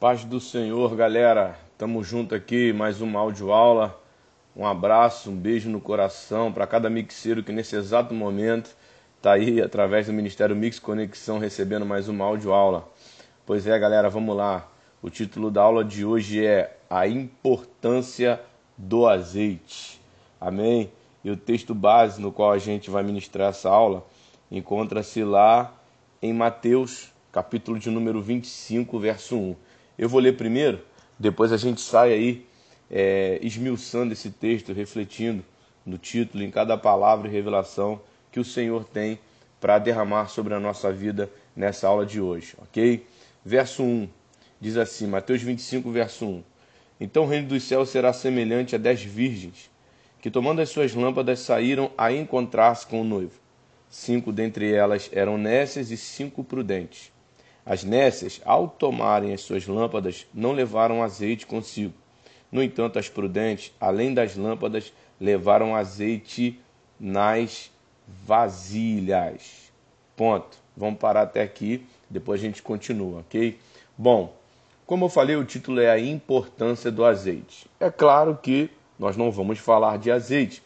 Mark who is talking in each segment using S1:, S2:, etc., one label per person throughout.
S1: Paz do Senhor, galera. Tamo junto aqui, mais uma aula. Um abraço, um beijo no coração para cada mixeiro que nesse exato momento está aí através do Ministério Mix Conexão recebendo mais uma aula. Pois é, galera, vamos lá. O título da aula de hoje é A Importância do Azeite. Amém? E o texto base no qual a gente vai ministrar essa aula encontra-se lá em Mateus, capítulo de número 25, verso 1. Eu vou ler primeiro, depois a gente sai aí é, esmiuçando esse texto, refletindo no título, em cada palavra e revelação que o Senhor tem para derramar sobre a nossa vida nessa aula de hoje, ok? Verso 1 diz assim, Mateus 25, verso 1. Então o reino dos céus será semelhante a dez virgens, que tomando as suas lâmpadas saíram a encontrar-se com o noivo. Cinco dentre elas eram nécias e cinco prudentes. As nécias, ao tomarem as suas lâmpadas, não levaram azeite consigo. No entanto, as prudentes, além das lâmpadas, levaram azeite nas vasilhas. Ponto. Vamos parar até aqui, depois a gente continua, ok? Bom, como eu falei, o título é a importância do azeite. É claro que nós não vamos falar de azeite,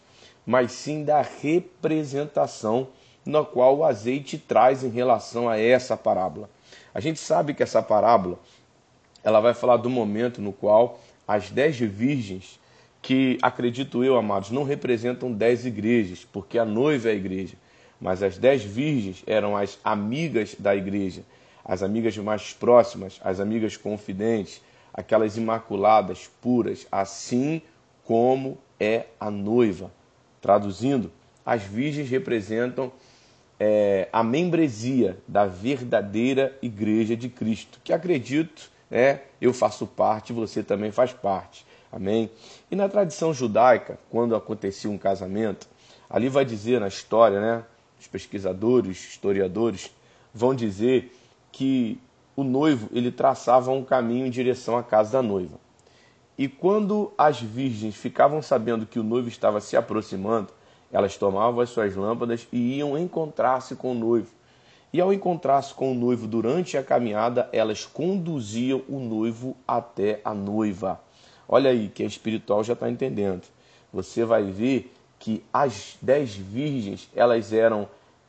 S1: mas sim da representação na qual o azeite traz em relação a essa parábola. A gente sabe que essa parábola ela vai falar do momento no qual as dez virgens, que acredito eu, amados, não representam dez igrejas, porque a noiva é a igreja, mas as dez virgens eram as amigas da igreja, as amigas mais próximas, as amigas confidentes, aquelas imaculadas, puras, assim como é a noiva. Traduzindo, as virgens representam é, a membresia da verdadeira Igreja de Cristo, que acredito, né, eu faço parte, você também faz parte. Amém? E na tradição judaica, quando acontecia um casamento, ali vai dizer na história, né, os pesquisadores, historiadores, vão dizer que o noivo ele traçava um caminho em direção à casa da noiva. E quando as virgens ficavam sabendo que o noivo estava se aproximando, elas tomavam as suas lâmpadas e iam encontrar-se com o noivo. E ao encontrar-se com o noivo durante a caminhada, elas conduziam o noivo até a noiva. Olha aí, quem é espiritual já está entendendo. Você vai ver que as dez virgens, elas eram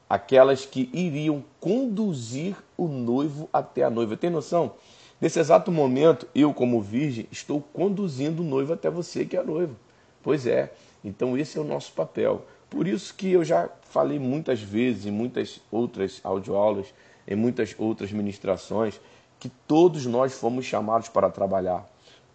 S1: aquelas que iriam conduzir o noivo até a noiva. Tem noção? Nesse exato momento, eu, como virgem, estou conduzindo o noivo até você, que é noivo. Pois é, então esse é o nosso papel. Por isso que eu já falei muitas vezes em muitas outras audioaulas, em muitas outras ministrações, que todos nós fomos chamados para trabalhar.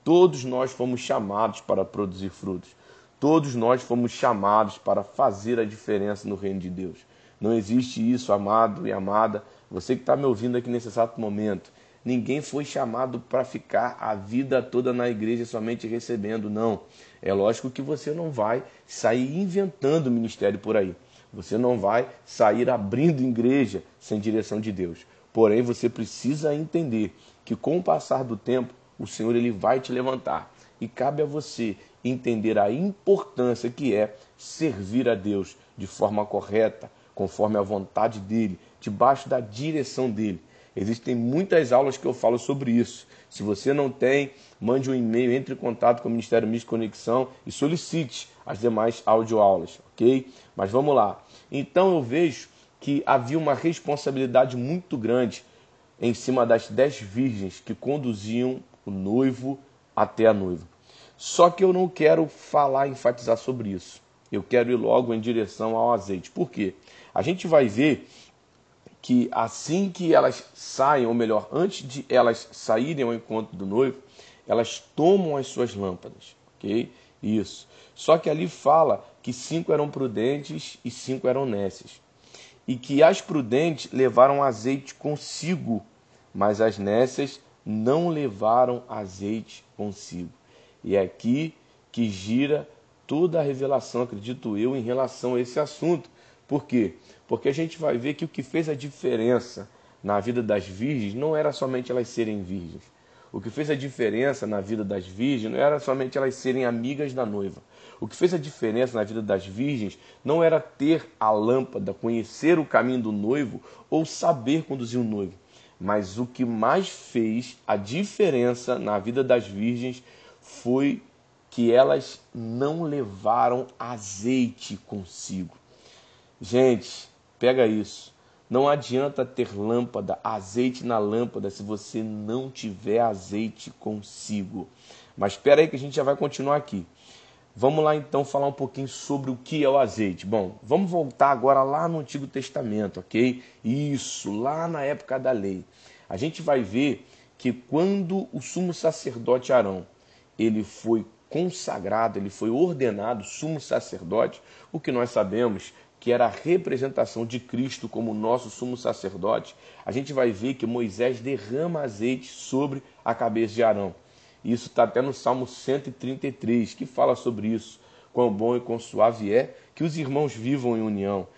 S1: Todos nós fomos chamados para produzir frutos. Todos nós fomos chamados para fazer a diferença no reino de Deus. Não existe isso, amado e amada. Você que está me ouvindo aqui nesse exato momento, ninguém foi chamado para ficar a vida toda na igreja somente recebendo, não. É lógico que você não vai sair inventando ministério por aí. Você não vai sair abrindo igreja sem direção de Deus. Porém, você precisa entender que com o passar do tempo, o Senhor ele vai te levantar. E cabe a você entender a importância que é servir a Deus de forma correta, conforme a vontade dele, debaixo da direção dele. Existem muitas aulas que eu falo sobre isso. Se você não tem, mande um e-mail, entre em contato com o Ministério Miss Conexão e solicite as demais audioaulas, ok? Mas vamos lá. Então eu vejo que havia uma responsabilidade muito grande em cima das dez virgens que conduziam o noivo até a noiva. Só que eu não quero falar, enfatizar sobre isso. Eu quero ir logo em direção ao azeite. Por quê? A gente vai ver que assim que elas saem, ou melhor, antes de elas saírem ao encontro do noivo, elas tomam as suas lâmpadas, ok? Isso. Só que ali fala que cinco eram prudentes e cinco eram nécias. E que as prudentes levaram azeite consigo, mas as nécias não levaram azeite consigo. E é aqui que gira toda a revelação, acredito eu, em relação a esse assunto. Por quê? Porque a gente vai ver que o que fez a diferença na vida das virgens não era somente elas serem virgens. O que fez a diferença na vida das virgens não era somente elas serem amigas da noiva. O que fez a diferença na vida das virgens não era ter a lâmpada, conhecer o caminho do noivo ou saber conduzir o noivo, Mas o que mais fez a diferença na vida das virgens foi que elas não levaram azeite consigo. Gente, pega isso. Não adianta ter lâmpada, azeite na lâmpada, se você não tiver azeite consigo. Mas espera aí que a gente já vai continuar aqui. Vamos lá então falar um pouquinho sobre o que é o azeite. Bom, vamos voltar agora lá no Antigo Testamento, ok? Isso, lá na época da lei. A gente vai ver que quando o sumo sacerdote Arão ele foi consagrado, ele foi ordenado sumo sacerdote, o que nós sabemos que era a representação de Cristo como nosso sumo sacerdote, a gente vai ver que Moisés derrama azeite sobre a cabeça de Arão. Isso está até no Salmo 133, que fala sobre isso. Quão bom e quão suave é que os irmãos vivam em união.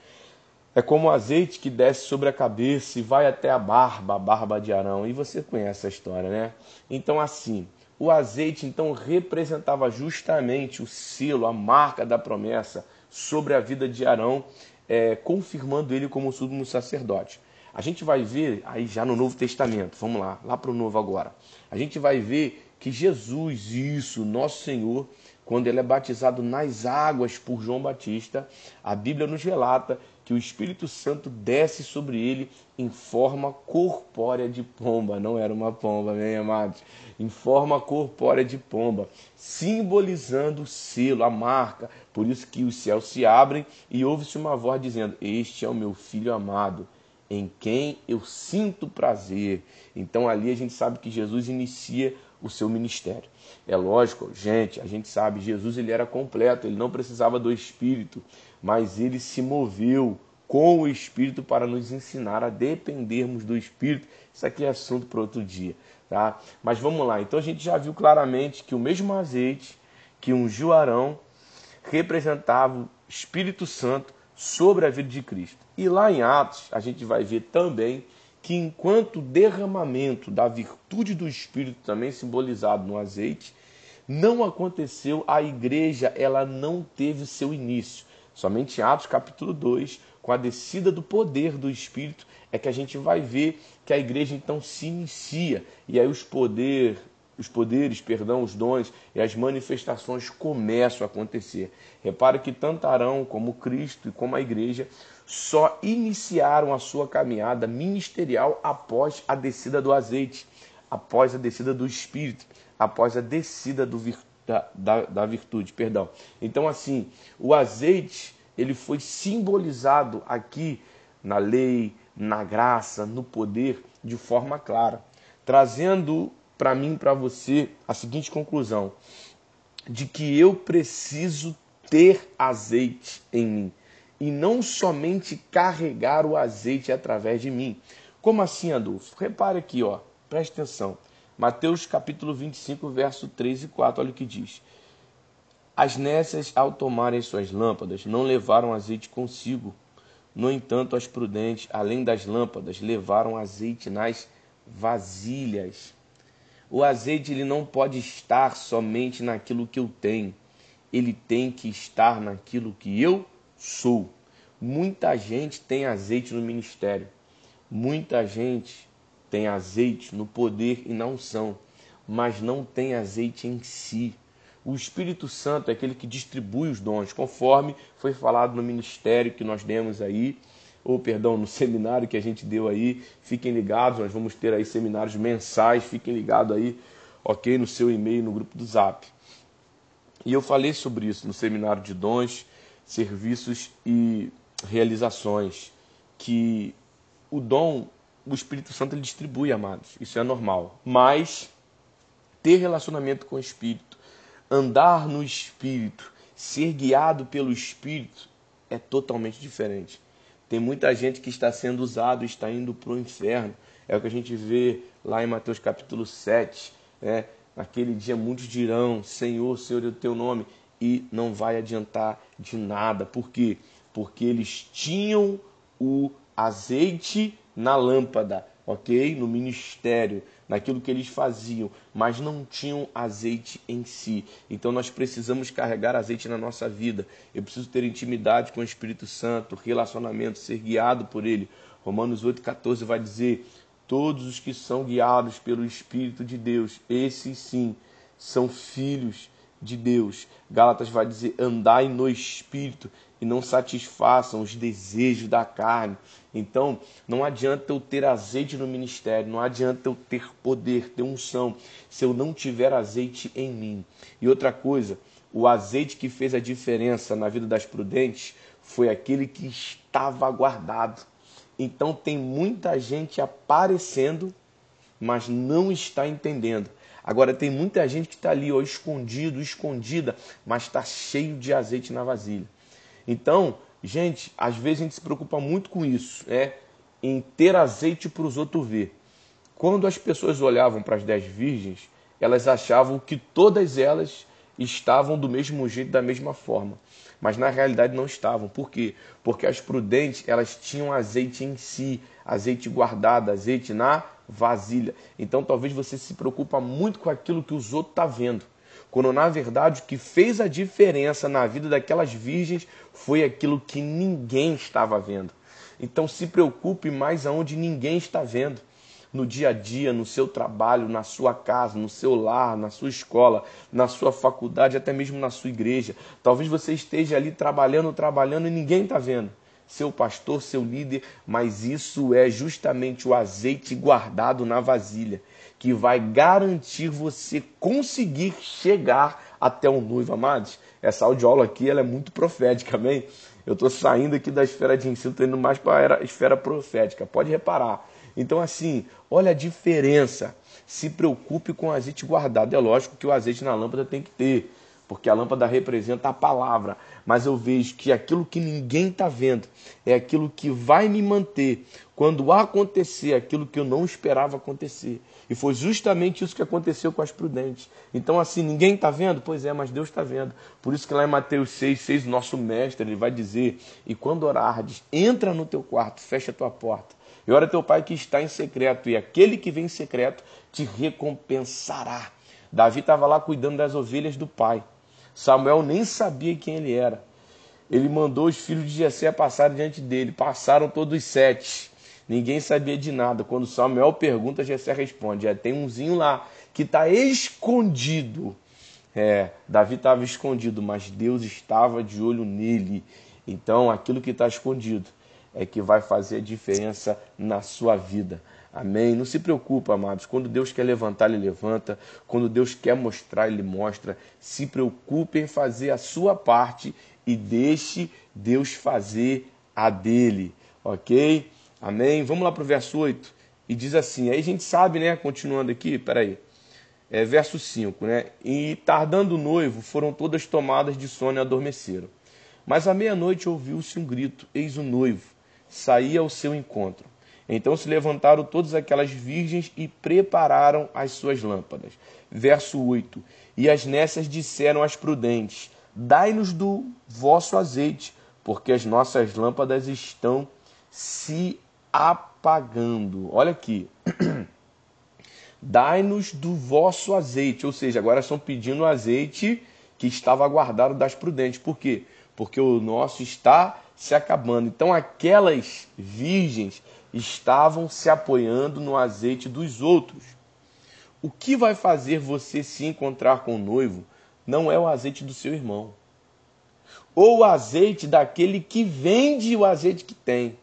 S1: É como o azeite que desce sobre a cabeça e vai até a barba, a barba de Arão. E você conhece a história, né? Então, assim, o azeite então representava justamente o selo, a marca da promessa sobre a vida de Arão, é, confirmando ele como sumo sacerdote. A gente vai ver aí já no Novo Testamento, vamos lá, lá para o Novo agora. A gente vai ver que Jesus, isso, nosso Senhor, quando ele é batizado nas águas por João Batista, a Bíblia nos relata que o Espírito Santo desce sobre ele em forma corpórea de pomba. Não era uma pomba, bem amados. Em forma corpórea de pomba, simbolizando o selo, a marca. Por isso que os céus se abrem e ouve-se uma voz dizendo: Este é o meu filho amado, em quem eu sinto prazer. Então ali a gente sabe que Jesus inicia o seu ministério. É lógico, gente, a gente sabe, Jesus ele era completo, ele não precisava do Espírito, mas ele se moveu com o Espírito para nos ensinar a dependermos do Espírito. Isso aqui é assunto para outro dia, tá? Mas vamos lá. Então a gente já viu claramente que o mesmo azeite que ungiu Arão representava o Espírito Santo sobre a vida de Cristo. E lá em Atos a gente vai ver também que enquanto o derramamento da virtude do Espírito também simbolizado no azeite, não aconteceu, a igreja ela não teve seu início. Somente em Atos capítulo 2, com a descida do poder do Espírito, é que a gente vai ver que a igreja então se inicia e aí os poder, os poderes, perdão, os dons e as manifestações começam a acontecer. Repare que tanto Arão como Cristo e como a igreja só iniciaram a sua caminhada ministerial após a descida do azeite, após a descida do Espírito, após a descida do vir, da, da, da virtude. Perdão. Então, assim, o azeite ele foi simbolizado aqui na lei, na graça, no poder, de forma clara, trazendo para mim, para você, a seguinte conclusão: de que eu preciso ter azeite em mim e não somente carregar o azeite através de mim. Como assim, Adolfo? Repare aqui, ó, preste atenção. Mateus capítulo 25, verso 3 e 4, olha o que diz. As nécias, ao tomarem suas lâmpadas, não levaram azeite consigo. No entanto, as prudentes, além das lâmpadas, levaram azeite nas vasilhas. O azeite ele não pode estar somente naquilo que eu tenho. Ele tem que estar naquilo que eu sou. Muita gente tem azeite no ministério. Muita gente tem azeite no poder e na unção, mas não tem azeite em si. O Espírito Santo é aquele que distribui os dons, conforme foi falado no ministério que nós demos aí, ou perdão, no seminário que a gente deu aí. Fiquem ligados, nós vamos ter aí seminários mensais, fiquem ligados aí, ok, no seu e-mail, no grupo do Zap. E eu falei sobre isso no seminário de dons serviços e realizações que o dom, o Espírito Santo ele distribui, amados. Isso é normal. Mas ter relacionamento com o Espírito, andar no Espírito, ser guiado pelo Espírito é totalmente diferente. Tem muita gente que está sendo usado, está indo para o inferno. É o que a gente vê lá em Mateus capítulo 7. Né? Naquele dia muitos dirão, Senhor, Senhor é o teu nome e não vai adiantar de nada. Por quê? Porque eles tinham o azeite na lâmpada, ok? No ministério, naquilo que eles faziam, mas não tinham azeite em si. Então nós precisamos carregar azeite na nossa vida. Eu preciso ter intimidade com o Espírito Santo, relacionamento, ser guiado por ele. Romanos 8,14 vai dizer: Todos os que são guiados pelo Espírito de Deus, esses sim, são filhos de Deus. Gálatas vai dizer: andai no Espírito e não satisfaçam os desejos da carne. Então, não adianta eu ter azeite no ministério, não adianta eu ter poder, ter unção, se eu não tiver azeite em mim. E outra coisa, o azeite que fez a diferença na vida das prudentes foi aquele que estava guardado. Então, tem muita gente aparecendo, mas não está entendendo. Agora, tem muita gente que está ali, ó, escondido, escondida, mas está cheio de azeite na vasilha. Então, gente, às vezes a gente se preocupa muito com isso, é em ter azeite para os outros ver. Quando as pessoas olhavam para as dez virgens, elas achavam que todas elas estavam do mesmo jeito, da mesma forma. Mas na realidade não estavam. Por quê? Porque as prudentes, elas tinham azeite em si, azeite guardado, azeite na vasilha. Então talvez você se preocupa muito com aquilo que os outros estão tá vendo quando na verdade o que fez a diferença na vida daquelas virgens foi aquilo que ninguém estava vendo. Então se preocupe mais aonde ninguém está vendo. No dia a dia, no seu trabalho, na sua casa, no seu lar, na sua escola, na sua faculdade, até mesmo na sua igreja. Talvez você esteja ali trabalhando, trabalhando e ninguém está vendo seu pastor, seu líder, mas isso é justamente o azeite guardado na vasilha que vai garantir você conseguir chegar até o noivo, amados. Essa audiola aqui ela é muito profética, amém? Eu estou saindo aqui da esfera de ensino, estou indo mais para a esfera profética, pode reparar. Então, assim, olha a diferença. Se preocupe com o azeite guardado. É lógico que o azeite na lâmpada tem que ter, porque a lâmpada representa a palavra. Mas eu vejo que aquilo que ninguém está vendo é aquilo que vai me manter quando acontecer aquilo que eu não esperava acontecer. E foi justamente isso que aconteceu com as prudentes. Então, assim, ninguém está vendo? Pois é, mas Deus está vendo. Por isso que lá em Mateus 6, 6, nosso mestre, ele vai dizer: E quando orardes, entra no teu quarto, fecha a tua porta. E ora teu pai que está em secreto, e aquele que vem em secreto te recompensará. Davi estava lá cuidando das ovelhas do pai. Samuel nem sabia quem ele era. Ele mandou os filhos de Jessé passar diante dele. Passaram todos sete. Ninguém sabia de nada. Quando Samuel pergunta, Jessé responde: é, tem umzinho lá que está escondido. É, Davi estava escondido, mas Deus estava de olho nele. Então, aquilo que está escondido é que vai fazer a diferença na sua vida. Amém? Não se preocupe, amados. Quando Deus quer levantar, Ele levanta. Quando Deus quer mostrar, Ele mostra. Se preocupe em fazer a sua parte e deixe Deus fazer a dele. Ok? Amém? Vamos lá para o verso 8. E diz assim, aí a gente sabe, né? Continuando aqui, peraí. É, verso 5, né? E tardando o noivo, foram todas tomadas de sono e adormeceram. Mas à meia-noite ouviu-se um grito: Eis o noivo, saía ao seu encontro. Então se levantaram todas aquelas virgens e prepararam as suas lâmpadas. Verso 8: E as nessas disseram às prudentes: Dai-nos do vosso azeite, porque as nossas lâmpadas estão se apagando. Olha aqui. Dai-nos do vosso azeite. Ou seja, agora estão pedindo o azeite que estava guardado das prudentes. Por quê? Porque o nosso está se acabando. Então aquelas virgens estavam se apoiando no azeite dos outros. O que vai fazer você se encontrar com o noivo não é o azeite do seu irmão, ou o azeite daquele que vende o azeite que tem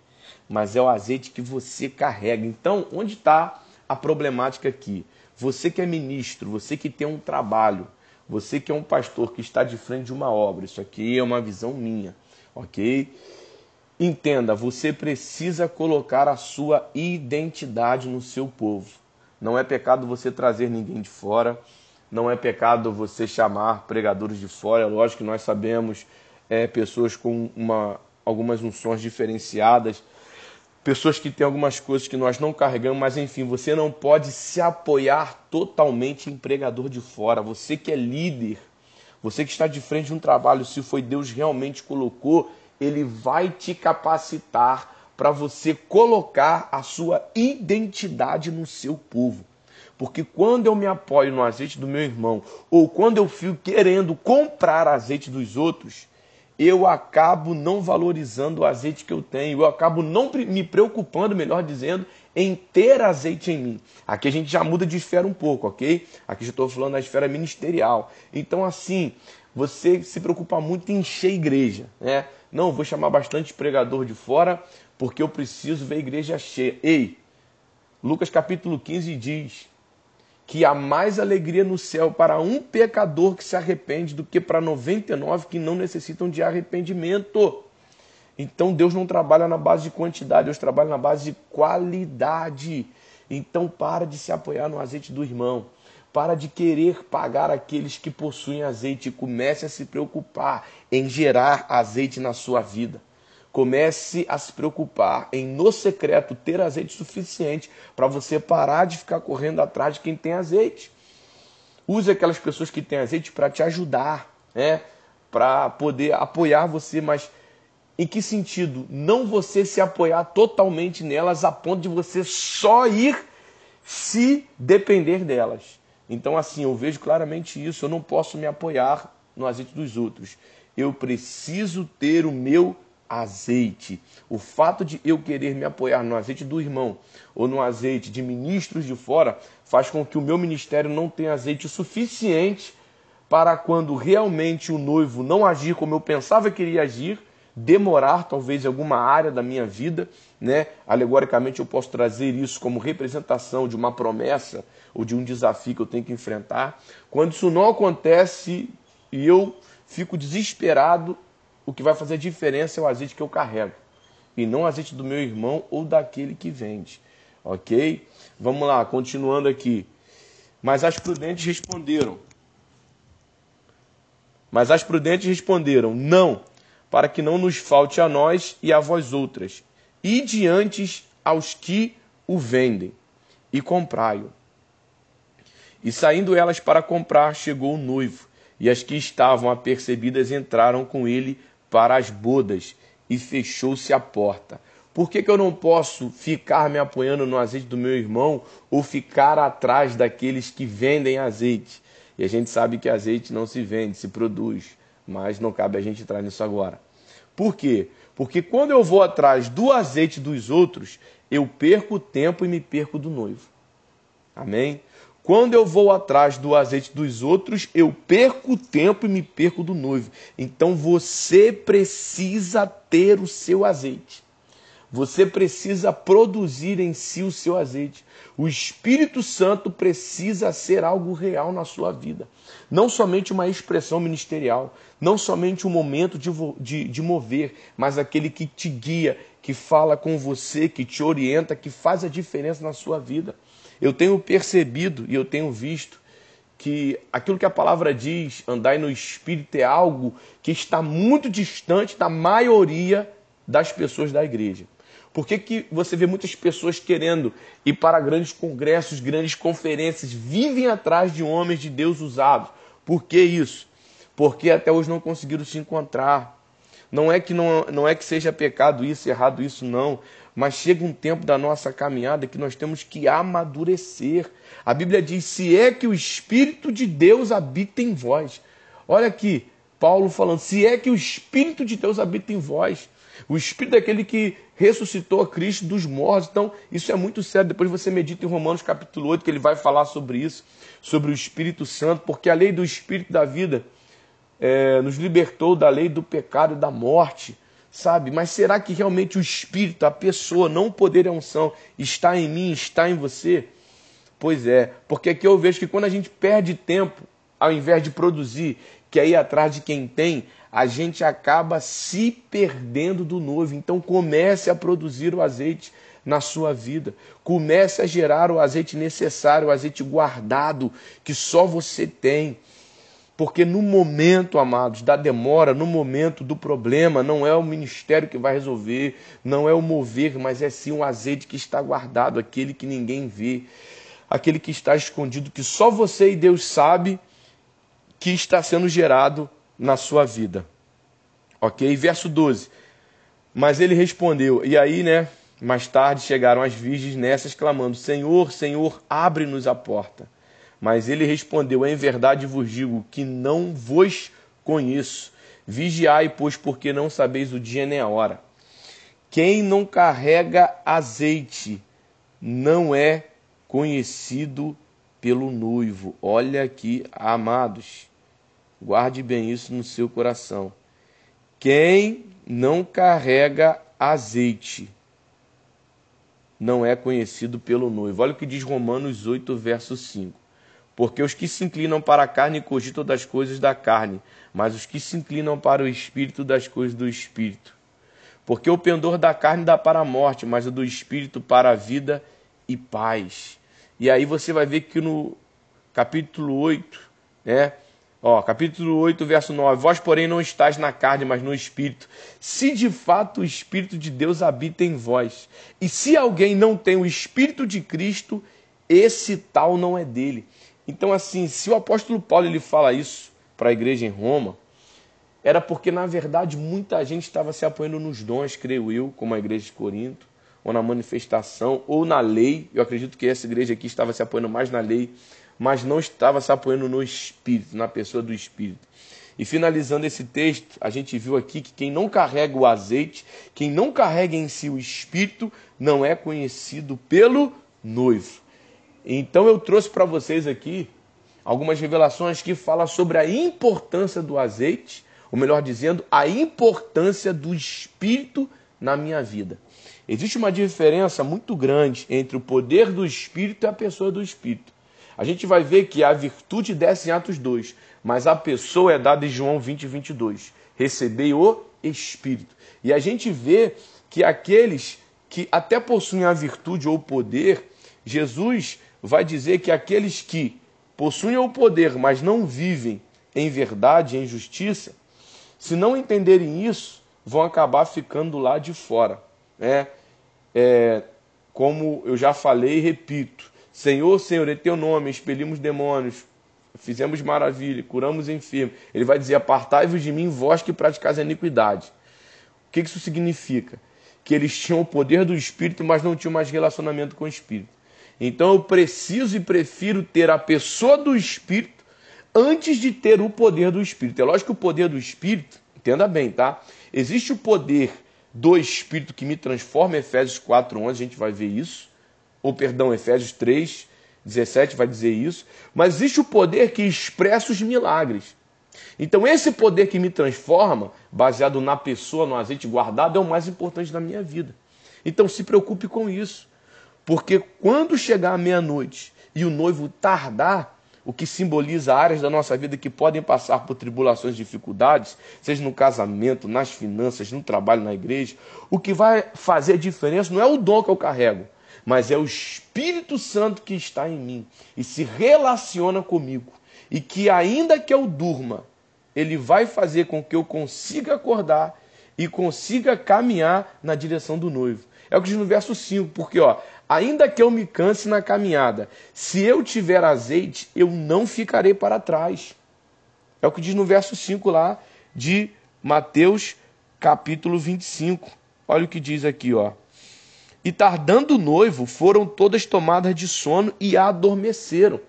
S1: mas é o azeite que você carrega. Então, onde está a problemática aqui? Você que é ministro, você que tem um trabalho, você que é um pastor que está de frente de uma obra, isso aqui é uma visão minha, ok? Entenda, você precisa colocar a sua identidade no seu povo. Não é pecado você trazer ninguém de fora, não é pecado você chamar pregadores de fora. É lógico que nós sabemos é, pessoas com uma, algumas unções diferenciadas, pessoas que têm algumas coisas que nós não carregamos, mas enfim, você não pode se apoiar totalmente em pregador de fora. Você que é líder, você que está de frente de um trabalho, se foi Deus realmente colocou, ele vai te capacitar para você colocar a sua identidade no seu povo. Porque quando eu me apoio no azeite do meu irmão, ou quando eu fico querendo comprar azeite dos outros, eu acabo não valorizando o azeite que eu tenho, eu acabo não me preocupando, melhor dizendo, em ter azeite em mim. Aqui a gente já muda de esfera um pouco, ok? Aqui já estou falando da esfera ministerial. Então, assim, você se preocupa muito em encher igreja, né? Não, vou chamar bastante pregador de fora porque eu preciso ver a igreja cheia. Ei, Lucas capítulo 15 diz que há mais alegria no céu para um pecador que se arrepende do que para 99 que não necessitam de arrependimento. Então Deus não trabalha na base de quantidade, Deus trabalha na base de qualidade. Então para de se apoiar no azeite do irmão. Para de querer pagar aqueles que possuem azeite e comece a se preocupar em gerar azeite na sua vida. Comece a se preocupar em, no secreto, ter azeite suficiente para você parar de ficar correndo atrás de quem tem azeite. Use aquelas pessoas que têm azeite para te ajudar, né? para poder apoiar você, mas em que sentido? Não você se apoiar totalmente nelas a ponto de você só ir se depender delas. Então, assim, eu vejo claramente isso. Eu não posso me apoiar no azeite dos outros. Eu preciso ter o meu azeite. O fato de eu querer me apoiar no azeite do irmão ou no azeite de ministros de fora faz com que o meu ministério não tenha azeite suficiente para quando realmente o noivo não agir como eu pensava que iria agir, demorar talvez em alguma área da minha vida, né? Alegoricamente eu posso trazer isso como representação de uma promessa ou de um desafio que eu tenho que enfrentar. Quando isso não acontece e eu fico desesperado, o que vai fazer diferença é o azeite que eu carrego e não o azeite do meu irmão ou daquele que vende. Ok? Vamos lá, continuando aqui. Mas as prudentes responderam. Mas as prudentes responderam: Não, para que não nos falte a nós e a vós outras, e diante aos que o vendem, e comprai-o. E saindo elas para comprar, chegou o noivo, e as que estavam apercebidas entraram com ele para as bodas e fechou-se a porta. Por que, que eu não posso ficar me apoiando no azeite do meu irmão ou ficar atrás daqueles que vendem azeite? E a gente sabe que azeite não se vende, se produz, mas não cabe a gente entrar nisso agora. Por quê? Porque quando eu vou atrás do azeite dos outros, eu perco o tempo e me perco do noivo. Amém? Quando eu vou atrás do azeite dos outros, eu perco o tempo e me perco do noivo. Então você precisa ter o seu azeite. Você precisa produzir em si o seu azeite. O Espírito Santo precisa ser algo real na sua vida. Não somente uma expressão ministerial, não somente um momento de, de, de mover, mas aquele que te guia, que fala com você, que te orienta, que faz a diferença na sua vida. Eu tenho percebido e eu tenho visto que aquilo que a palavra diz, andai no espírito, é algo que está muito distante da maioria das pessoas da igreja. Por que, que você vê muitas pessoas querendo ir para grandes congressos, grandes conferências, vivem atrás de homens de Deus usados? Por que isso? Porque até hoje não conseguiram se encontrar. Não é que não, não é que seja pecado isso, errado isso, não. Mas chega um tempo da nossa caminhada que nós temos que amadurecer. A Bíblia diz: se é que o Espírito de Deus habita em vós. Olha aqui, Paulo falando: se é que o Espírito de Deus habita em vós. O Espírito é aquele que ressuscitou a Cristo dos mortos. Então, isso é muito sério. Depois você medita em Romanos capítulo 8, que ele vai falar sobre isso, sobre o Espírito Santo, porque a lei do Espírito da vida é, nos libertou da lei do pecado e da morte sabe? Mas será que realmente o Espírito, a pessoa, não o poder e a unção, está em mim, está em você? Pois é, porque aqui eu vejo que quando a gente perde tempo, ao invés de produzir, que é ir atrás de quem tem, a gente acaba se perdendo do noivo. Então comece a produzir o azeite na sua vida. Comece a gerar o azeite necessário, o azeite guardado que só você tem. Porque no momento, amados, da demora, no momento do problema, não é o ministério que vai resolver, não é o mover, mas é sim o azeite que está guardado, aquele que ninguém vê, aquele que está escondido, que só você e Deus sabe que está sendo gerado na sua vida. Ok? Verso 12. Mas ele respondeu, e aí, né? Mais tarde chegaram as virgens nessas, clamando: Senhor, Senhor, abre-nos a porta. Mas ele respondeu: Em verdade vos digo que não vos conheço. Vigiai, pois, porque não sabeis o dia nem a hora. Quem não carrega azeite não é conhecido pelo noivo. Olha aqui, amados, guarde bem isso no seu coração. Quem não carrega azeite não é conhecido pelo noivo. Olha o que diz Romanos 8, verso 5. Porque os que se inclinam para a carne cogitam das coisas da carne, mas os que se inclinam para o espírito das coisas do espírito. Porque o pendor da carne dá para a morte, mas o do espírito para a vida e paz. E aí você vai ver que no capítulo 8, né? Ó, capítulo 8, verso 9. Vós, porém, não estáis na carne, mas no espírito. Se de fato o espírito de Deus habita em vós. E se alguém não tem o espírito de Cristo, esse tal não é dele. Então, assim, se o apóstolo Paulo ele fala isso para a igreja em Roma, era porque, na verdade, muita gente estava se apoiando nos dons, creio eu, como a igreja de Corinto ou na manifestação, ou na lei. Eu acredito que essa igreja aqui estava se apoiando mais na lei, mas não estava se apoiando no Espírito, na pessoa do Espírito. E finalizando esse texto, a gente viu aqui que quem não carrega o azeite, quem não carrega em si o Espírito, não é conhecido pelo noivo. Então eu trouxe para vocês aqui algumas revelações que falam sobre a importância do azeite, ou melhor dizendo, a importância do Espírito na minha vida. Existe uma diferença muito grande entre o poder do Espírito e a pessoa do Espírito. A gente vai ver que a virtude desce em Atos 2, mas a pessoa é dada em João 20, 22. Recebei o Espírito. E a gente vê que aqueles que até possuem a virtude ou o poder, Jesus vai dizer que aqueles que possuem o poder, mas não vivem em verdade, em justiça, se não entenderem isso, vão acabar ficando lá de fora. Né? é, como eu já falei e repito, Senhor, Senhor, é teu nome, expelimos demônios, fizemos maravilha, curamos enfermos. Ele vai dizer: Apartai-vos de mim, vós que praticais a iniquidade. O que isso significa? Que eles tinham o poder do Espírito, mas não tinham mais relacionamento com o Espírito. Então eu preciso e prefiro ter a pessoa do Espírito antes de ter o poder do Espírito. É lógico que o poder do Espírito, entenda bem, tá? Existe o poder do Espírito que me transforma, Efésios 4:11 a gente vai ver isso. Ou, perdão, Efésios 3, 17 vai dizer isso. Mas existe o poder que expressa os milagres. Então, esse poder que me transforma, baseado na pessoa, no azeite guardado, é o mais importante da minha vida. Então, se preocupe com isso. Porque quando chegar a meia-noite e o noivo tardar, o que simboliza áreas da nossa vida que podem passar por tribulações, dificuldades, seja no casamento, nas finanças, no trabalho, na igreja. O que vai fazer a diferença não é o dom que eu carrego, mas é o Espírito Santo que está em mim e se relaciona comigo. E que, ainda que eu durma, ele vai fazer com que eu consiga acordar e consiga caminhar na direção do noivo. É o que diz no verso 5, porque ó, ainda que eu me canse na caminhada, se eu tiver azeite, eu não ficarei para trás. É o que diz no verso 5 lá de Mateus capítulo 25. Olha o que diz aqui, ó. E tardando o noivo, foram todas tomadas de sono e adormeceram.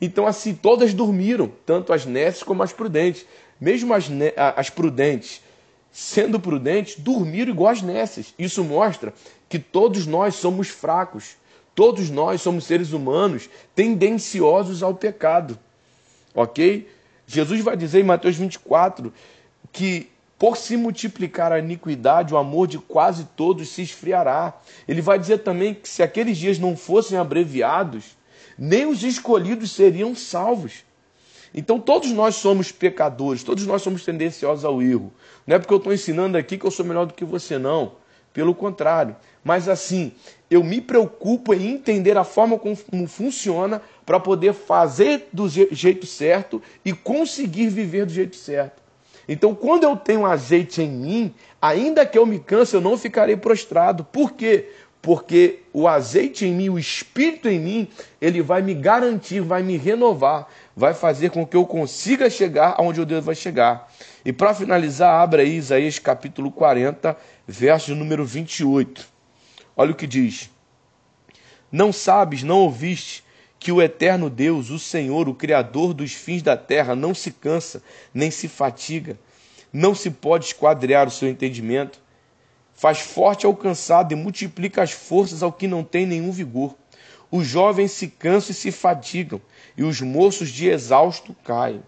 S1: Então, assim, todas dormiram, tanto as nécias como as prudentes. Mesmo as, as prudentes, sendo prudentes, dormiram igual as nécias. Isso mostra que todos nós somos fracos, todos nós somos seres humanos tendenciosos ao pecado. Ok? Jesus vai dizer em Mateus 24 que por se multiplicar a iniquidade, o amor de quase todos se esfriará. Ele vai dizer também que se aqueles dias não fossem abreviados, nem os escolhidos seriam salvos. Então todos nós somos pecadores, todos nós somos tendenciosos ao erro. Não é porque eu estou ensinando aqui que eu sou melhor do que você, não. Pelo contrário. Mas assim, eu me preocupo em entender a forma como funciona para poder fazer do jeito certo e conseguir viver do jeito certo. Então, quando eu tenho azeite em mim, ainda que eu me canse, eu não ficarei prostrado. Por quê? Porque o azeite em mim, o espírito em mim, ele vai me garantir, vai me renovar, vai fazer com que eu consiga chegar aonde o Deus vai chegar. E para finalizar, abra aí Isaías capítulo 40, verso número 28. Olha o que diz: Não sabes, não ouviste que o eterno Deus, o Senhor, o Criador dos fins da terra, não se cansa, nem se fatiga, não se pode esquadrear o seu entendimento. Faz forte ao cansado e multiplica as forças ao que não tem nenhum vigor. Os jovens se cansam e se fatigam, e os moços de exausto caem.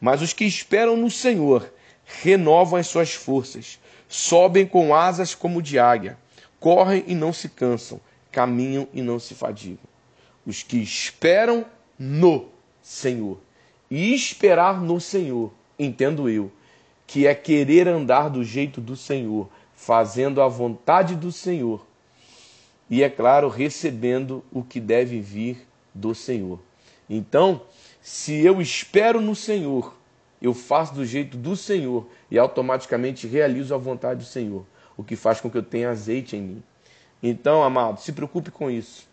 S1: Mas os que esperam no Senhor renovam as suas forças, sobem com asas como de águia, correm e não se cansam, caminham e não se fadigam. Os que esperam no Senhor. E esperar no Senhor, entendo eu, que é querer andar do jeito do Senhor, fazendo a vontade do Senhor. E é claro, recebendo o que deve vir do Senhor. Então, se eu espero no Senhor, eu faço do jeito do Senhor e automaticamente realizo a vontade do Senhor, o que faz com que eu tenha azeite em mim. Então, amado, se preocupe com isso.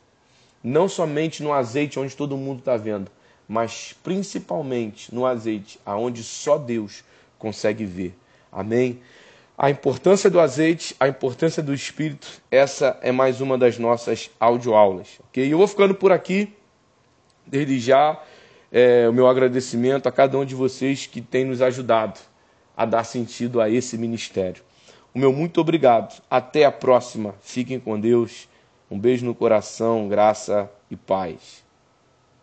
S1: Não somente no azeite onde todo mundo está vendo, mas principalmente no azeite, aonde só Deus consegue ver. Amém? A importância do azeite, a importância do Espírito, essa é mais uma das nossas audioaulas. Ok? Eu vou ficando por aqui, desde já, é, o meu agradecimento a cada um de vocês que tem nos ajudado a dar sentido a esse ministério. O meu muito obrigado. Até a próxima. Fiquem com Deus. Um beijo no coração, graça e paz.